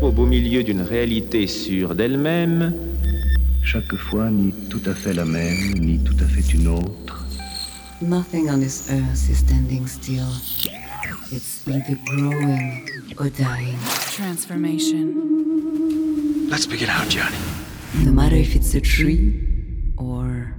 Au beau milieu d'une réalité sûre d'elle-même, chaque fois ni tout à fait la même, ni tout à fait une autre. Nothing on this earth is standing still. It's either growing or dying. Transformation. Let's begin out, Johnny. No matter if it's a tree or